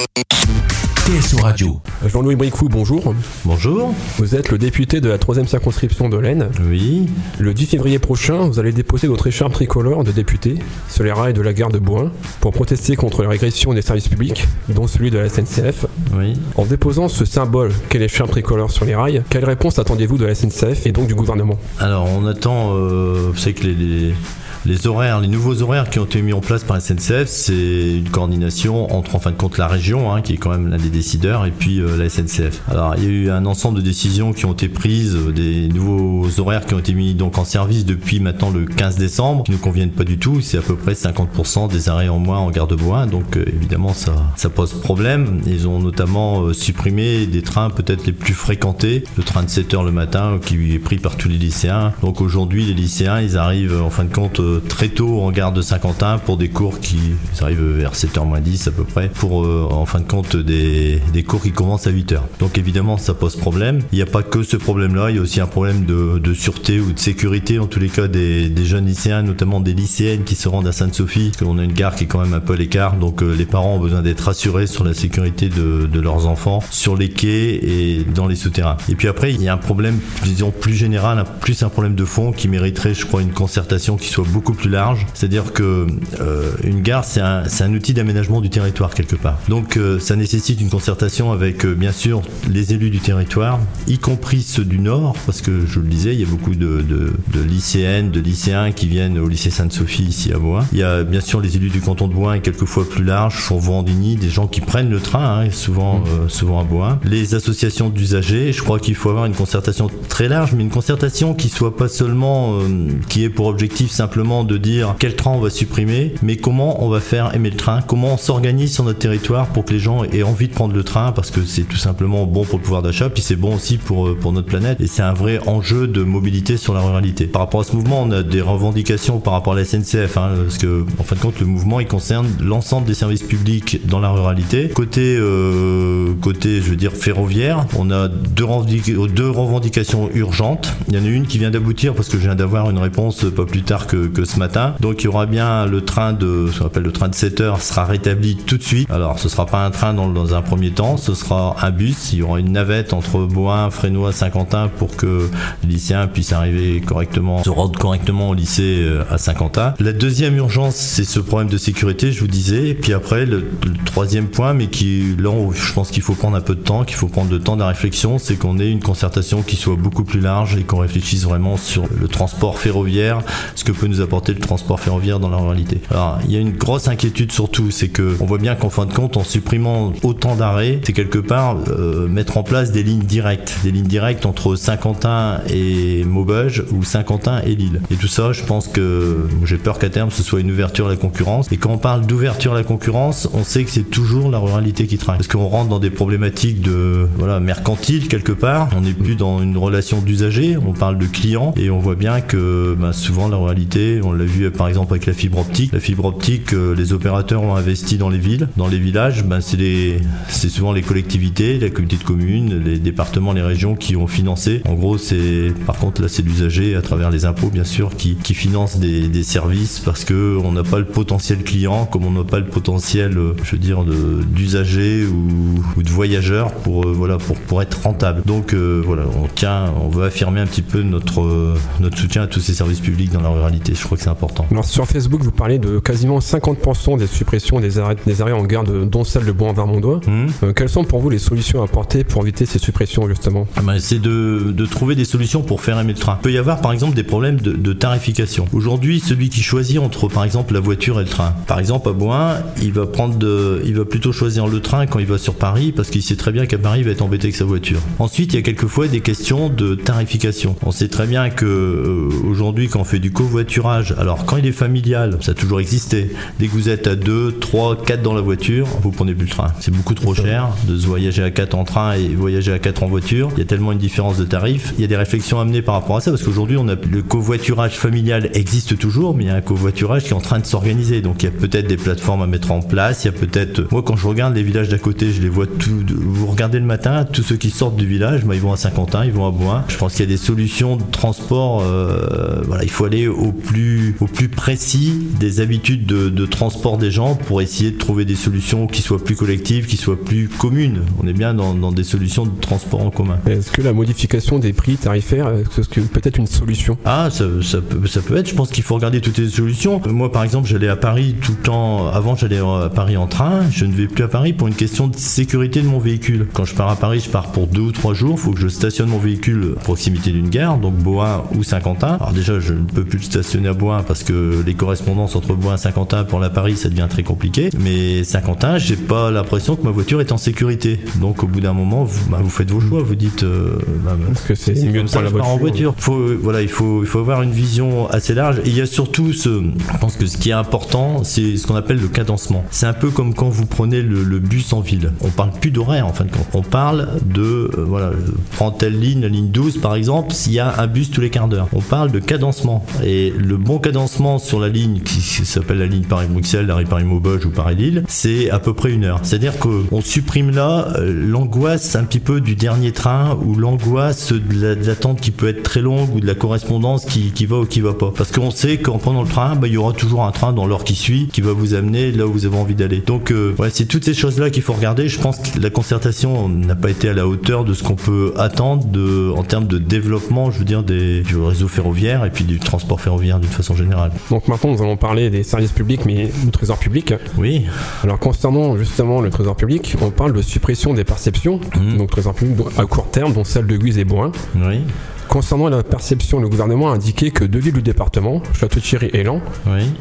TSO Radio. Jean-Louis Bricou, bonjour. Bonjour. Vous êtes le député de la 3 circonscription de l'Aisne. Oui. Le 10 février prochain, vous allez déposer votre écharpe tricolore de député sur les rails de la gare de Boin pour protester contre la régression des services publics, dont celui de la SNCF. Oui. En déposant ce symbole qu'est l'écharpe tricolore sur les rails, quelle réponse attendez-vous de la SNCF et donc du gouvernement? Alors on attend, euh, vous savez que les, les- les horaires, les nouveaux horaires qui ont été mis en place par SNCF, c'est une coordination entre en fin de compte la région, hein, qui est quand même l'un des décideurs, et puis euh, la SNCF. Alors il y a eu un ensemble de décisions qui ont été prises, euh, des nouveaux horaires qui ont été mis donc en service depuis maintenant le 15 décembre, qui ne conviennent pas du tout. C'est à peu près 50% des arrêts en moins en gare de Bois, donc euh, évidemment ça, ça pose problème. Ils ont notamment euh, supprimé des trains peut-être les plus fréquentés, le train de 7 heures le matin qui est pris par tous les lycéens. Donc aujourd'hui les lycéens ils arrivent en fin de compte très tôt en gare de Saint-Quentin pour des cours qui arrivent vers 7h moins 10 à peu près pour euh, en fin de compte des, des cours qui commencent à 8h. Donc évidemment ça pose problème. Il n'y a pas que ce problème là, il y a aussi un problème de, de sûreté ou de sécurité en tous les cas des, des jeunes lycéens, notamment des lycéennes qui se rendent à Sainte-Sophie, parce qu'on a une gare qui est quand même un peu à l'écart, donc euh, les parents ont besoin d'être rassurés sur la sécurité de, de leurs enfants, sur les quais et dans les souterrains. Et puis après, il y a un problème, disons, plus général, plus un problème de fond qui mériterait, je crois, une concertation qui soit beaucoup plus large. C'est-à-dire que euh, une gare, c'est un, outil d'aménagement du territoire quelque part. Donc euh, ça nécessite une concertation avec, euh, bien sûr, les élus du territoire, y compris ceux du Nord, parce que je le disais, il y a beaucoup de, de, de lycéennes, de lycéens qui viennent au lycée Sainte-Sophie ici à Bois. Il y a bien sûr les élus du canton de Bois et quelquefois plus large, Vendigny, des gens qui prennent le train, hein, souvent, euh, souvent à Bois. Les associations d'usagers, je crois qu'il faut avoir une concertation très large, mais une concertation qui soit pas seulement, qui ait pour objectif simplement de dire quel train on va supprimer, mais comment on va faire aimer le train, comment on s'organise sur notre territoire pour que les gens aient envie de prendre le train, parce que c'est tout simplement bon pour le pouvoir d'achat, puis c'est bon aussi pour, euh, pour notre planète, et c'est un vrai enjeu de mobilité sur la ruralité. Par rapport à ce mouvement, on a des revendications par rapport à la SNCF, hein, parce que en fin de compte, le mouvement il concerne l'ensemble des services publics dans la ruralité. Côté, euh, côté, je veux dire ferroviaire, on a deux, revendic- deux revendications urgentes. Il y en a une qui vient d'aboutir parce que je viens d'avoir une réponse pas plus tard que, que ce matin. Donc il y aura bien le train de, ce qu'on appelle le train de 7 heures, sera rétabli tout de suite. Alors ce sera pas un train dans, un premier temps, ce sera un bus. Il y aura une navette entre Boin, Frénois, Saint-Quentin pour que les lycéens puissent arriver correctement, se rendre correctement au lycée euh, à Saint-Quentin. La deuxième urgence, c'est ce problème de sécurité, je vous disais. Et puis après, le, le troisième point, mais qui là où je pense qu'il faut prendre un peu de temps, qu'il faut prendre le temps de la réflexion, c'est qu'on ait une concertation qui soit beaucoup plus large et qu'on réfléchisse vraiment sur le transport ferroviaire, ce que peut nous apporter le transport ferroviaire dans la ruralité. Alors, il y a une grosse inquiétude surtout, c'est que on voit bien qu'en fin de compte, en supprimant autant d'arrêts, c'est quelque part euh, mettre en place des lignes directes, des lignes directes entre Saint-Quentin et Maubeuge ou Saint-Quentin et Lille. Et tout ça, je pense que j'ai peur qu'à terme ce soit une ouverture à la concurrence. Et quand on parle d'ouverture à la concurrence, on sait que c'est toujours la ruralité qui traîne. Parce qu'on rentre dans des problématiques de voilà mercantile quelque part. On n'est plus dans une relation d'usager, on parle de client et on voit bien que ben, souvent la ruralité, on l'a vu par exemple avec la fibre optique. La fibre optique, euh, les opérateurs ont investi dans les villes, dans les villages. Ben, c'est souvent les collectivités, la communauté de communes, les départements, les régions qui ont financé. En gros, c'est par contre là c'est l'usager à travers les impôts bien sûr qui, finance des, services parce que on n'a pas le potentiel client comme on n'a pas le potentiel, euh, je veux dire, d'usager ou, de voyageurs pour euh, voilà pour être rentable. Donc voilà, on tient, on veut affirmer un petit peu notre notre soutien à tous ces services publics dans la ruralité. Je crois que c'est important. Alors sur Facebook, vous parlez de quasiment 50% des suppressions des arrêts, des arrêts en gare, de- dont celle de Bois-en-Vermondois. Hum Euh, quelles sont pour vous les solutions à apporter pour éviter ces suppressions justement? Ah ben, c'est de, de trouver des solutions pour faire aimer le train. Il peut y avoir par exemple des problèmes de, de tarification. Aujourd'hui, celui qui choisit entre par exemple la voiture et le train. Par exemple à Boin, il va prendre de, il va plutôt choisir le train quand il va sur Paris parce qu'il sait très bien qu'à Paris il va être embêté avec sa voiture. Ensuite, il y a quelquefois des questions de tarification. On sait très bien que euh, aujourd'hui quand on fait du covoiturage, alors quand il est familial, ça a toujours existé. Dès que vous êtes à 2, 3, 4 dans la voiture, vous prenez plus le train. C'est beaucoup trop cher de se voyager à 4 en train et voyager à 4 en voiture. Il y a tellement une différence de tarif. Il y a des réflexions à mener par rapport à ça parce qu'aujourd'hui, on a le covoiturage familial existe toujours, mais il y a un covoiturage qui est en train de s'organiser. Donc il y a peut-être des plateformes à mettre en place. Il y a peut-être, moi quand je regarde les villages d'à côté, je les vois tout. Vous regardez le matin, tous ceux qui sortent du village, bah, ils vont à Saint-Quentin, ils vont à Bois. Je pense qu'il y a des solutions de transport. euh, voilà, il faut aller au plus plus, au plus précis des habitudes de, transport des gens pour essayer de trouver des solutions qui soient plus collectives, qui soient plus communes. On est bien dans, des solutions de transport en commun. Est-ce que la modification des prix tarifaires, est-ce que peut-être une solution? Ah, ça, peut, ça peut être. Je pense qu'il faut regarder toutes les solutions. Moi, par exemple, j'allais à Paris tout le temps. Avant, j'allais à Paris en train. Je ne vais plus à Paris pour une question de sécurité de mon véhicule. Quand je pars à Paris, je pars pour deux ou trois jours. Il faut que je stationne mon véhicule à proximité d'une gare, donc Boin ou Saint-Quentin. Alors déjà, je ne peux plus le stationner à Boin parce que les correspondances entre Boin et Saint-Quentin pour la Paris, ça devient très compliqué. Mais Saint-Quentin, j'ai pas l'impression que ma voiture est en sécurité. Donc au bout d'un moment, vous, bah, vous, faites vos choix. Vous dites, euh, bah, que c'est mieux de prendre la voiture. En voiture. Faut, voilà, il faut, il faut avoir une vision assez large. Et il y a surtout ce, je pense que ce qui est important, c'est ce qu'on appelle le cadencement. C'est un peu comme quand vous prenez le, bus en ville. On parle plus d'horaire en fin de compte. On parle de, euh, voilà, prends telle ligne, la ligne 12 par exemple, s'il y a un bus tous les quarts d'heure. On parle de cadencement. Et le bon cadencement sur la ligne qui s'appelle la ligne Paris-Bruxelles, la Paris-Maubeuge ou Paris-Lille, c'est à peu près une heure. C'est-à-dire qu'on supprime là euh, l'angoisse un petit peu du dernier train ou l'angoisse de l'attente qui peut être très longue ou de la correspondance qui, va ou qui va pas. Parce qu'on sait qu'en prenant le train, bah, il y aura toujours un train dans l'heure qui suit qui va vous amener là où vous avez envie d'aller. Donc, euh, ouais, c'est toutes ces choses-là qu'il faut regarder. Je pense que la concertation n'a pas été à la hauteur de ce qu'on peut attendre de, en termes de développement, je veux dire, des, du réseau ferroviaire et puis du transport ferroviaire façon générale. Donc maintenant, nous allons parler des services publics, mais du trésor public. Oui. Alors concernant justement le trésor public, on parle de suppression des perceptions, mmh. donc trésor public à court terme, dont celle de Guise et Boin. Oui. Concernant la perception, le gouvernement a indiqué que deux villes du département, Château-Thierry et Lens,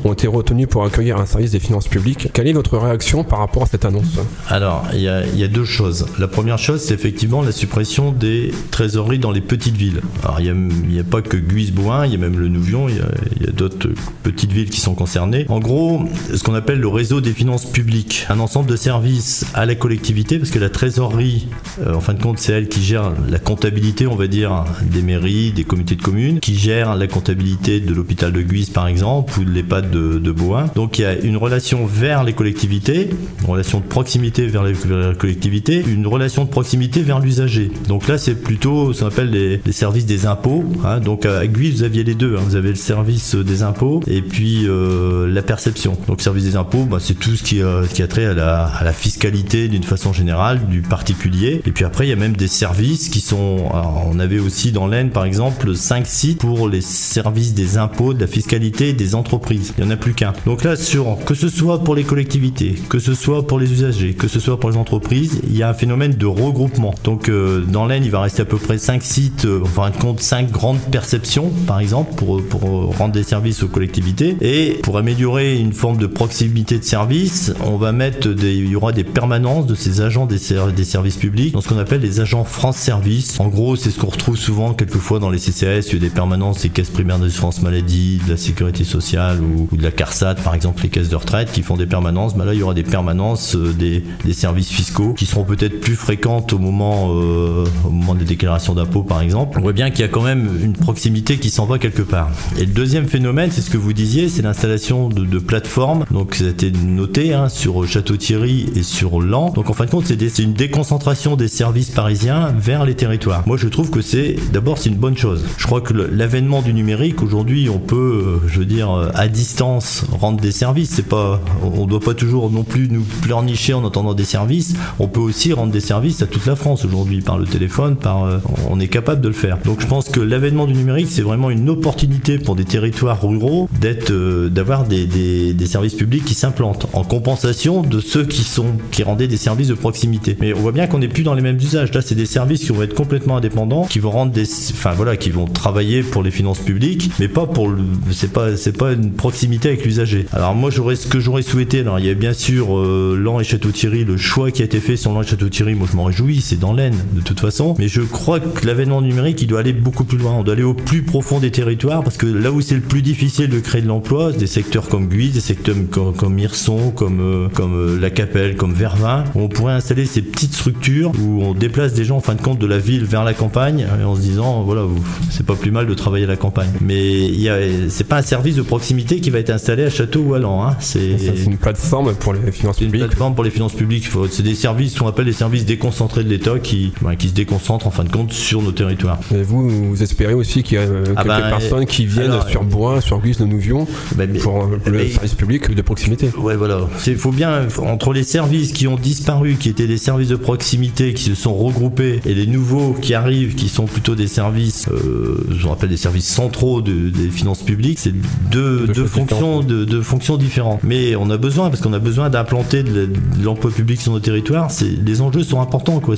ont été retenues pour accueillir un service des finances publiques. Quelle est votre réaction par rapport à cette annonce? Alors, il y, a deux choses. La première chose, c'est effectivement la suppression des trésoreries dans les petites villes. Alors, il n'y a, pas que Guise-Bouin, il y a même le Nouvion, il y a, d'autres petites villes qui sont concernées. En gros, ce qu'on appelle le réseau des finances publiques, un ensemble de services à la collectivité, parce que la trésorerie, euh, en fin de compte, c'est elle qui gère la comptabilité, on va dire, des mairies des comités de communes, qui gèrent la comptabilité de l'hôpital de Guise par exemple, ou de l'EHPAD de, de. Donc il y a une relation vers les collectivités, une relation de proximité vers les, collectivités, une relation de proximité vers l'usager. Donc là c'est plutôt ce qu'on appelle les, services des impôts. Hein. Donc à Guise vous aviez les deux, hein. vous avez le service des impôts et puis euh, la perception. Donc service des impôts, bah, c'est tout ce qui, qui a trait à la, à la fiscalité d'une façon générale du particulier. Et puis après il y a même des services qui sont, on avait aussi dans l'Aisne par exemple 5 sites pour les services des impôts, de la fiscalité des entreprises. Il n'y en a plus qu'un. Donc là, sur, que ce soit pour les collectivités, que ce soit pour les usagers, que ce soit pour les entreprises, il y a un phénomène de regroupement. Donc euh, dans l'Aisne, il va rester à peu près 5 sites, euh, enfin compte 5 grandes perceptions par exemple pour, pour rendre des services aux collectivités. Et pour améliorer une forme de proximité de service, on va mettre des, il y aura des permanences de ces agents des, des services publics dans ce qu'on appelle les agents France Service. En gros, c'est ce qu'on retrouve souvent quelque fois dans les CCAS, il y a des permanences des caisses primaires d'assurance maladie, de la sécurité sociale ou, de la CARSAT, par exemple les caisses de retraite qui font des permanences. Bah là, il y aura des permanences euh, des, services fiscaux qui seront peut-être plus fréquentes au moment, euh, au moment des déclarations d'impôts, par exemple. On voit bien qu'il y a quand même une proximité qui s'en va quelque part. Et le deuxième phénomène, c'est ce que vous disiez, c'est l'installation de, plateformes. Donc, ça a été noté hein, sur Château-Thierry et sur Lens. Donc, en fin de compte, c'est une déconcentration des services parisiens vers les territoires. Moi, je trouve que c'est d'abord c'est une bonne chose. Je crois que l'avènement du numérique, aujourd'hui, on peut, euh, je veux dire, euh, à distance, rendre des services. C'est pas, on doit pas toujours non plus nous pleurnicher en entendant des services. On peut aussi rendre des services à toute la France aujourd'hui par le téléphone, par, euh, on est capable de le faire. Donc je pense que l'avènement du numérique, c'est vraiment une opportunité pour des territoires ruraux d'être, d'avoir des, des, services publics qui s'implantent en compensation de ceux qui sont, qui rendaient des services de proximité. Mais on voit bien qu'on n'est plus dans les mêmes usages. Là, c'est des services qui vont être complètement indépendants, qui vont rendre des, enfin voilà, qui vont travailler pour les finances publiques, mais pas pour le, c'est pas, c'est pas une proximité avec l'usager. Alors moi, j'aurais ce que j'aurais souhaité. Alors il y a bien sûr euh, Lan et Château-Thierry, le choix qui a été fait sur Lan et Château-Thierry. Moi, je m'en réjouis, c'est dans l'Aisne de toute façon. Mais je crois que l'avènement numérique, il doit aller beaucoup plus loin. On doit aller au plus profond des territoires parce que là où c'est le plus difficile de créer de l'emploi, des secteurs comme Guise, des secteurs comme, comme Hirson, comme euh, comme euh, La Capelle, comme Vervin, on pourrait installer ces petites structures où on déplace des gens en fin de compte de la ville vers la campagne en se disant voilà, c'est pas plus mal de travailler à la campagne. Mais c'est pas un service de proximité qui va être installé à Château ou à Lan. Hein. C'est une plateforme pour les finances publiques. Une plateforme pour les finances publiques. C'est des services, qu'on appelle les services déconcentrés de l'État qui, qui se déconcentrent en fin de compte sur nos territoires. Et vous, vous espérez aussi qu'il y a euh, ah quelques ben, personnes qui viennent sur Bois, sur Guise de Nouvion ben, pour euh, le service public de proximité. Ouais, voilà. Il faut bien, entre les services qui ont disparu, qui étaient des services de proximité, qui se sont regroupés, et les nouveaux qui arrivent, qui sont plutôt des services, euh, je rappelle des services centraux des finances publiques, c'est deux, deux fonctions, de, deux fonctions différentes. Mais on a besoin, parce qu'on a besoin d'implanter de l'emploi public sur nos territoires. Les enjeux sont importants, quoi.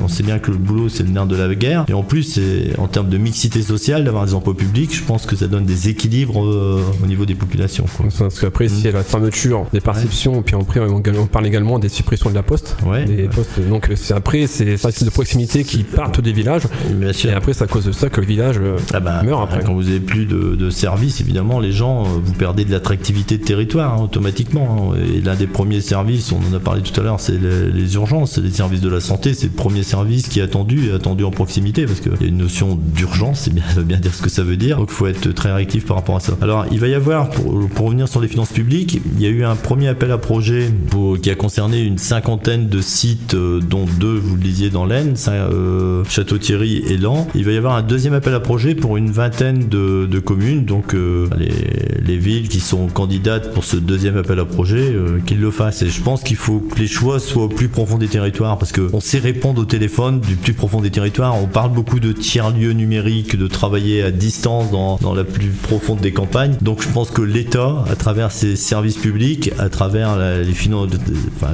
On sait bien que le boulot, c'est le nerf de la guerre. Et en plus, en termes de mixité sociale, d'avoir des emplois publics, je pense que ça donne des équilibres euh, au niveau des populations. Quoi. Parce qu'après, y a la fermeture des perceptions, puis après, on, parle également des suppressions de la poste. Ouais, des Postes, donc c'est après, c'est services de proximité qui partent des villages. Et après, c'est à cause de ça que le village euh, ah bah, meurt après. Quand vous avez plus de, de services, évidemment, les gens, euh, vous perdez de l'attractivité de territoire hein, automatiquement. Hein. Et l'un des premiers services, on en a parlé tout à l'heure, c'est les, urgences, c'est les services de la santé, c'est le premier service qui est attendu et attendu en proximité parce qu'il y a une notion d'urgence, c'est bien, bien dire ce que ça veut dire. Donc il faut être très réactif par rapport à ça. Alors il va y avoir, pour, pour revenir sur les finances publiques, il y a eu un premier appel à projet qui a concerné une cinquantaine de sites, euh, dont deux, vous le disiez, dans l'Aisne, euh, Château-Thierry et Lan. Il va y avoir un deuxième appel à projet pour une vingtaine de, de communes, donc euh, les, les, villes qui sont candidates pour ce deuxième appel à projet, euh, qu'ils le fassent. Et je pense qu'il faut que les choix soient au plus profond des territoires, parce qu'on sait répondre au téléphone du plus profond des territoires. On parle beaucoup de tiers-lieux numériques, de travailler à distance dans, dans la plus profonde des campagnes. Donc je pense que l'État, à travers ses services publics, à travers les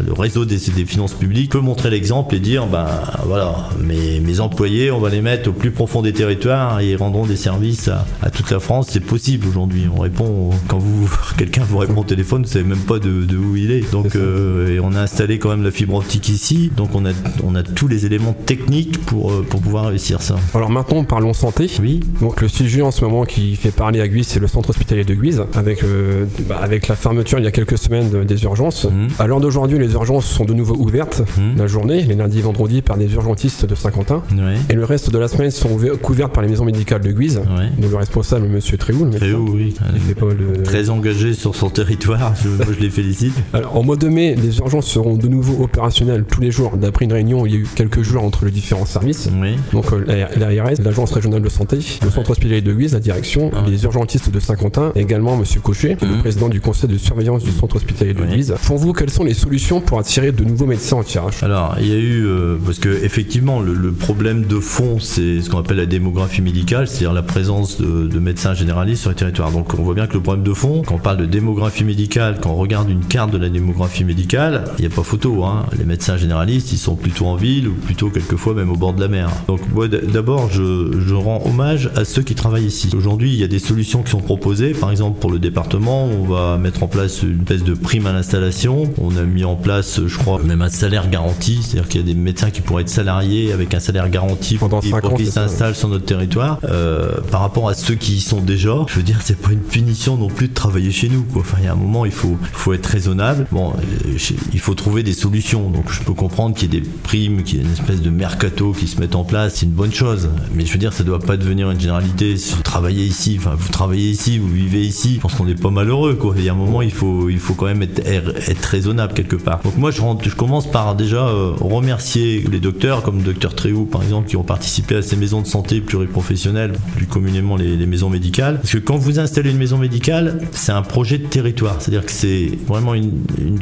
le réseau des, des, finances publiques, peut montrer l'exemple et dire, ben voilà, mes, mes, employés, on va les mettre au plus profond des territoires et ils rendront des services à, à toute la France. C'est possible aujourd'hui. On répond quand vous quelqu'un vous répond au téléphone, vous savez même pas de, de où il est. Donc euh, et on a installé quand même la fibre optique ici, donc on a on a tous les éléments techniques pour euh, pour pouvoir réussir ça. Alors maintenant parlons santé. Oui. Donc le sujet en ce moment qui fait parler à Guise, c'est le centre hospitalier de Guise avec euh, bah, avec la fermeture il y a quelques semaines des urgences. Mhm. À l'heure d'aujourd'hui, les urgences sont de nouveau ouvertes mhm. la journée, les lundis et vendredis par des urgentistes de Saint-Quentin. Et le reste de la semaine sont couvertes par les maisons médicales de Guise. Ouais. le responsable, Monsieur Tréhoul. Tréhoul, oui. Très engagé sur son territoire, je, je les félicite. Alors, en mois de mai, les urgences seront de nouveau opérationnelles tous les jours, d'après une réunion il y a eu quelques jours entre les différents services. Donc, euh, l'ARS, l'Agence régionale de santé, le centre hospitalier de Guise, la direction, ah les urgentistes de Saint-Quentin, également Monsieur Cochet, le mhm. président du conseil de surveillance du centre hospitalier de Guise. Pour vous, quelles sont les solutions pour attirer de nouveaux médecins en tirage? Alors, il y a eu, euh, parce que effectivement, le, problème de fond, c'est ce qu'on appelle la démographie médicale, c'est-à-dire la présence de, de médecins généralistes sur les territoires. Donc, on voit bien que le problème de fond, quand on parle de démographie médicale, quand on regarde une carte de la démographie médicale, il n'y a pas photo. Hein. Les médecins généralistes, ils sont plutôt en ville ou plutôt quelquefois même au bord de la mer. Donc moi d'abord, je, rends hommage à ceux qui travaillent ici. Aujourd'hui, il y a des solutions qui sont proposées. Par exemple, pour le département, on va mettre en place une espèce de prime à l'installation. On a mis en place, je crois, même un salaire garanti. C'est-à-dire qu'il y a des médecins qui pourraient être salariés avec un salaire garanti pendant pour qu'ils s'installent sur notre territoire. Euh, par rapport à ceux qui y sont déjà, je veux dire, c'est pas une punition non plus de travailler chez nous. Enfin, il y a un moment, il faut, faut être raisonnable. Bon, euh, il faut trouver des solutions. Donc, je peux comprendre qu'il y ait des primes, qu'il y ait une espèce de mercato qui se mette en place. C'est une bonne chose. Mais je veux dire, ça doit pas devenir une généralité. Si vous travaillez ici, enfin, vous travaillez ici, vous vivez ici, je pense qu'on n'est pas malheureux. Il y a un moment, il faut, il faut quand même être, être raisonnable quelque part. Donc, moi, je, je commence par déjà euh, remercier les docteurs, comme le docteur Tréhou, par exemple, qui ont participé à ces maisons de santé pluriprofessionnelles, plus communément les maisons médicales. Parce que quand vous installez une maison médicale, c'est un projet de territoire. C'est-à-dire que c'est vraiment une,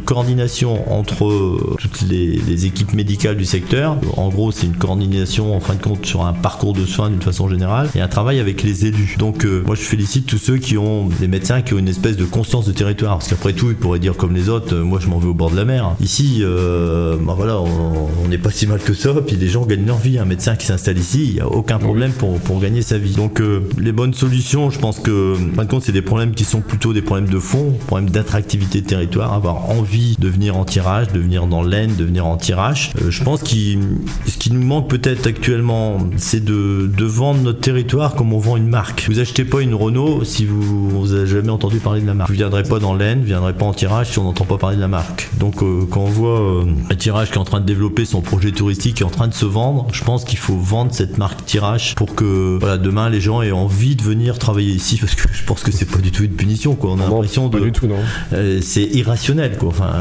coordination entre toutes les, équipes médicales du secteur. En gros, c'est une coordination en fin de compte sur un parcours de soins d'une façon générale et un travail avec les élus. Donc euh, moi, je félicite tous ceux qui ont des médecins qui ont une espèce de conscience de territoire. Parce qu'après tout, ils pourraient dire comme les autres, euh, moi je m'en vais au bord de la mer. Ici, euh, bah voilà, on n'est pas si mal que ça. Puis les gens gagnent leur vie. Un médecin qui s'installe ici, il n'y a aucun problème pour, pour gagner sa vie. Donc les bonnes solutions, je pense que en fin de compte, c'est des problèmes problèmes qui sont plutôt des problèmes de fond, problèmes d'attractivité de territoire, avoir envie de venir en tirage, de venir dans l'Aisne, de venir en tirage. Euh, je pense que ce qui nous manque peut-être actuellement, c'est de, vendre notre territoire comme on vend une marque. Vous achetez pas une Renault si vous n'avez jamais entendu parler de la marque. Vous viendrez pas dans l'Aisne, vous viendrez pas en tirage si on n'entend pas parler de la marque. Donc euh, quand on voit euh, un tirage qui est en train de développer son projet touristique, qui est en train de se vendre, je pense qu'il faut vendre cette marque tirage pour que demain les gens aient envie de venir travailler ici parce que je pense que c'est pas du tout une punition quoi. On a l'impression de du tout non. Euh, c'est irrationnel quoi. Enfin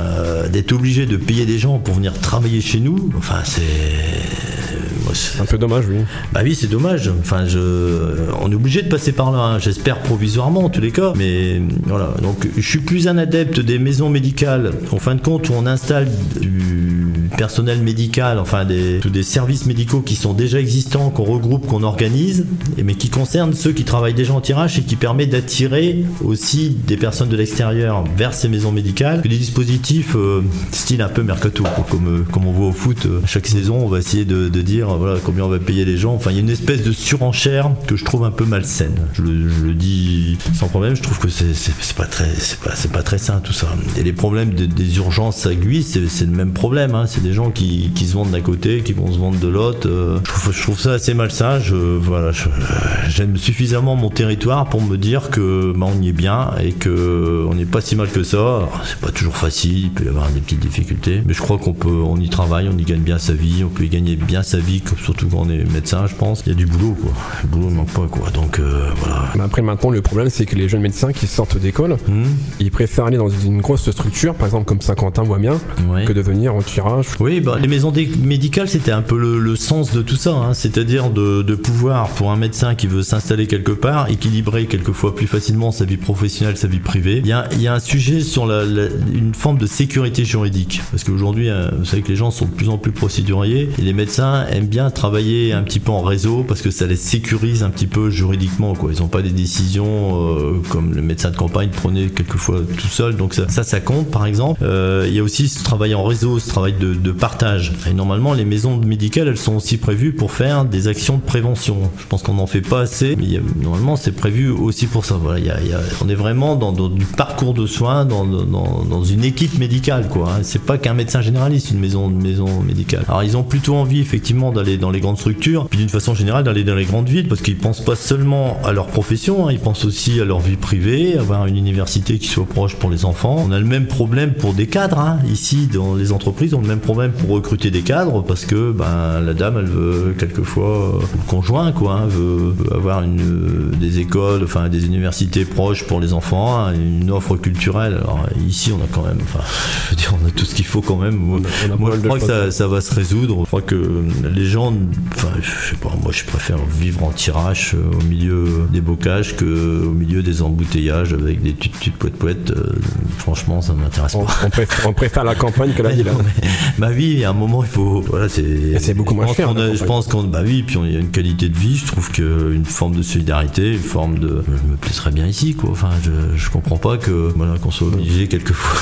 d'être obligé de payer des gens pour venir travailler chez nous, enfin c'est un peu dommage, oui. Bah oui, c'est dommage. Enfin, je... on est obligé de passer par là. Hein. J'espère provisoirement en tous les cas. Mais voilà. Donc, je suis plus un adepte des maisons médicales. En fin de compte, où on installe du personnel médical, enfin des, des services médicaux qui sont déjà existants, qu'on regroupe, qu'on organise, mais qui concernent ceux qui travaillent déjà en tirage et qui permet d'attirer aussi des personnes de l'extérieur vers ces maisons médicales. Des dispositifs euh, style un peu mercato, comme, euh, comme on voit au foot. Euh, chaque saison, on va essayer de, dire voilà combien on va payer les gens. Enfin, il y a une espèce de surenchère que je trouve un peu malsaine. Je le, dis sans problème. Je trouve que c'est pas très pas, pas très sain tout ça. Et les problèmes des urgences aiguës, c'est le même problème. Hein des gens qui, qui se vendent d'un côté, qui vont se vendre de l'autre. Euh, je, trouve, ça assez malsain. Je, voilà, j'aime suffisamment mon territoire pour me dire que bah, on y est bien et que on n'est pas si mal que ça. C'est pas toujours facile, il peut y avoir des petites difficultés, mais je crois qu'on peut, on y travaille, on y gagne bien sa vie, on peut y gagner bien sa vie, surtout quand on est médecin, je pense. Il y a du boulot, quoi. Le boulot ne manque pas, quoi. Donc euh, voilà. Mais après maintenant, le problème, c'est que les jeunes médecins qui sortent d'école, hmm. ils préfèrent aller dans une grosse structure, par exemple comme Saint-Quentin ou Amiens, que de venir en tirage oui, bah, les maisons médicales, c'était un peu le, sens de tout ça, hein. c'est-à-dire de, pouvoir, pour un médecin qui veut s'installer quelque part, équilibrer quelquefois plus facilement sa vie professionnelle, sa vie privée. Il y a, un sujet sur la, une forme de sécurité juridique, parce qu'aujourd'hui, hein, vous savez que les gens sont de plus en plus procéduriers, et les médecins aiment bien travailler un petit peu en réseau, parce que ça les sécurise un petit peu juridiquement. Quoi. Ils n'ont pas des décisions euh, comme le médecin de campagne prenait quelquefois tout seul, donc ça, ça, compte par exemple. Euh, il y a aussi ce travail en réseau, ce travail de de partage. Et normalement, les maisons médicales, elles sont aussi prévues pour faire des actions de prévention. Je pense qu'on n'en fait pas assez, mais normalement, c'est prévu aussi pour ça. Voilà, on est vraiment dans, du parcours de soins, dans, dans, dans une équipe médicale, quoi. Hein. C'est pas qu'un médecin généraliste, une maison, une maison médicale. Alors, ils ont plutôt envie, effectivement, d'aller dans les grandes structures, puis d'une façon générale, d'aller dans les grandes villes, parce qu'ils pensent pas seulement à leur profession, hein. ils pensent aussi à leur vie privée, avoir une université qui soit proche pour les enfants. On a le même problème pour des cadres, hein. ici, dans les entreprises, on a le même problème pour recruter des cadres parce que ben, la dame, elle veut quelquefois, euh, le conjoint, quoi, hein, veut, avoir une, euh, des écoles, enfin des universités proches pour les enfants, hein, une offre culturelle. Alors ici, on a quand même, enfin, je veux dire, on a tout ce qu'il faut quand même. moi, je crois que ça, ça, va se résoudre. Je crois que les gens, enfin, je sais pas, moi, je préfère vivre en tirage euh, au milieu des bocages que au milieu des embouteillages avec des tuttes poètes poètes. franchement, ça m'intéresse pas. On préfère, la campagne que la ville. Bah, vie, il y a un moment, il faut. Voilà, c'est. C'est beaucoup moins cher. je pense qu'on. Bah oui, puis il y a une qualité de vie. Je trouve qu'une forme de solidarité, une forme de. Je me plaisserais bien ici, quoi. Enfin, je, je comprends pas que voilà, qu'on soit obligé quelquefois.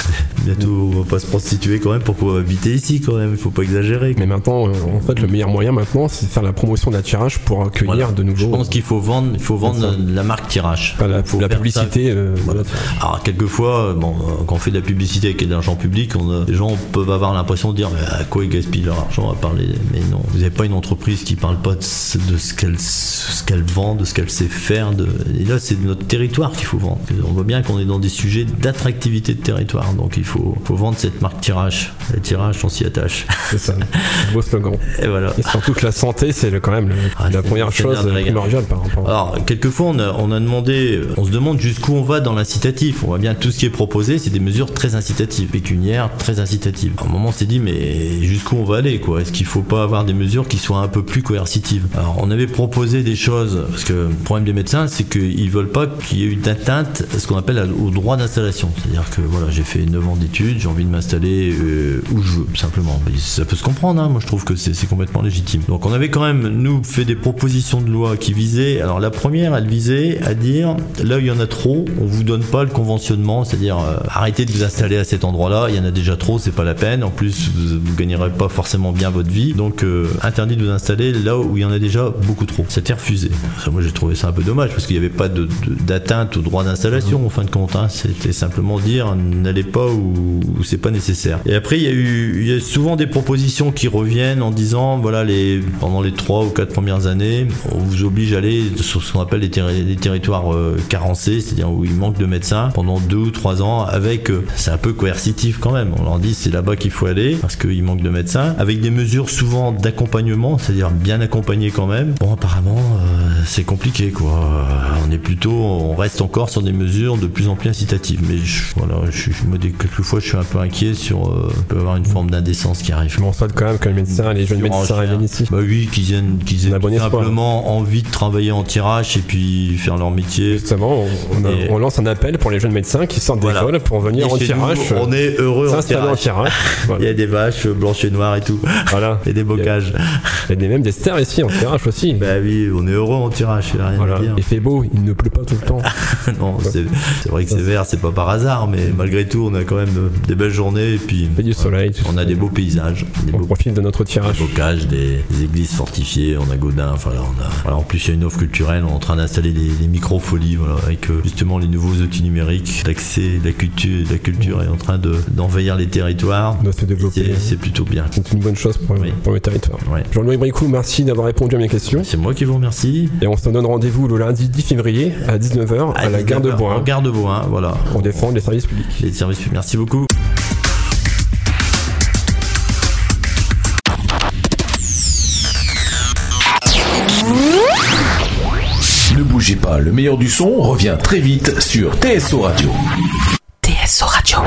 Bientôt, on va pas se prostituer quand même pour pouvoir habiter ici, quand même. Il faut pas exagérer. Mais maintenant, euh, en fait, le meilleur moyen maintenant, c'est de faire la promotion d'un tirage pour accueillir de nouveaux. Je pense qu'il faut vendre, il faut vendre la marque tirage. la, la publicité. Euh, Alors quelquefois, bon, quand on fait de la publicité avec de l'argent public, on les gens peuvent avoir l'impression de dire à quoi ils gaspillent leur argent à parler? Mais non, vous n'avez pas une entreprise qui parle pas de, ce qu'elle ce qu'elle vend, de ce qu'elle sait faire. De... Et là, c'est notre territoire qu'il faut vendre. On voit bien qu'on est dans des sujets d'attractivité de territoire. Donc il faut, faut vendre cette marque tirage. Le tirage, on s'y attache. C'est ça, beau slogan. Et voilà. Et surtout que la santé, c'est quand même ah, la première chose primordiale par rapport. Alors, quelquefois, on a, on a demandé, on se demande jusqu'où on va dans l'incitatif. On voit bien tout ce qui est proposé, c'est des mesures très incitatives, pécuniaires, très incitatives. À un moment, on s'est dit, mais jusqu'où on va aller quoi? Est-ce qu'il faut pas avoir des mesures qui soient un peu plus coercitives? Alors on avait proposé des choses parce que le problème des médecins c'est qu'ils veulent pas qu'il y ait eu d'atteinte à ce qu'on appelle au droit d'installation. C'est-à-dire que voilà j'ai fait 9 ans j'ai envie de m'installer euh, où je veux simplement. Ça peut se comprendre, hein. moi je trouve que c'est complètement légitime. Donc on avait quand même nous fait des propositions de loi qui visaient. Alors la première elle visait à dire là il y en a trop, on vous donne pas le conventionnement, c'est-à-dire euh, arrêtez de vous installer à cet endroit-là, il y en a déjà trop, c'est pas la peine. En plus, vous, ne gagnerez pas forcément bien votre vie. Donc, interdit de vous installer là où il y en a déjà beaucoup trop. C'était refusé. moi, j'ai trouvé ça un peu dommage parce qu'il n'y avait pas d'atteinte au droit d'installation en fin de compte. Hein. C'était simplement dire n'allez pas où, c'est pas nécessaire. Et après, il y a eu il y a souvent des propositions qui reviennent en disant voilà, les, pendant les trois ou quatre premières années, on vous oblige à aller sur ce qu'on appelle les, territoires euh, carencés, c'est-à-dire où il manque de médecins pendant deux ou trois ans avec, euh, c'est un peu coercitif quand même. On leur dit c'est là-bas qu'il faut aller parce qu'il manque de médecins, avec des mesures souvent d'accompagnement, c'est-à-dire bien accompagné quand même. Bon, apparemment, euh, c'est compliqué quoi. On est plutôt, on reste encore sur des mesures de plus en plus incitatives. Mais je, voilà, je, me quelquefois je suis un peu inquiet sur, euh, peut avoir une forme d'indécence qui arrive. on souhaite quand même que les médecins, les jeunes médecins reviennent ici. Bah oui, qu'ils viennent, qu'ils aient simplement envie de travailler en tirage et puis faire leur métier. Justement, on, lance un appel pour les jeunes médecins qui sortent d'école pour venir en tirage. on est heureux en tirage. Il y a des vaches blanches et noires et tout. Voilà. Et des bocages. Il y a même des stères ici en tirage aussi. Bah oui, on est heureux en tirage, rien à dire. Il fait beau, il ne pleut pas tout le temps. non, c'est vrai que c'est vert, c'est pas par hasard, mais malgré tout, on a quand même des belles journées et puis du soleil. On a des beaux paysages. on profite de notre tirage. Des bocages, des, églises fortifiées, on a Godin, enfin là, on a. en plus, il y a une offre culturelle, on est en train d'installer des, micro-folies, voilà, avec euh, justement les nouveaux outils numériques, l'accès, la culture, la culture est en train d'envahir les territoires. C'est plutôt bien. C'est une bonne chose pour, pour le territoire. Jean-Louis Bricou, merci d'avoir répondu à mes questions. C'est moi qui vous remercie. Et on se donne rendez-vous le lundi 10 février à 19h à, la gare de Bois. Gare de Bois, voilà. Pour défendre les services publics. Les services publics. Merci ne bougez pas, le meilleur du son revient très vite sur TSO Radio. TSO Radio.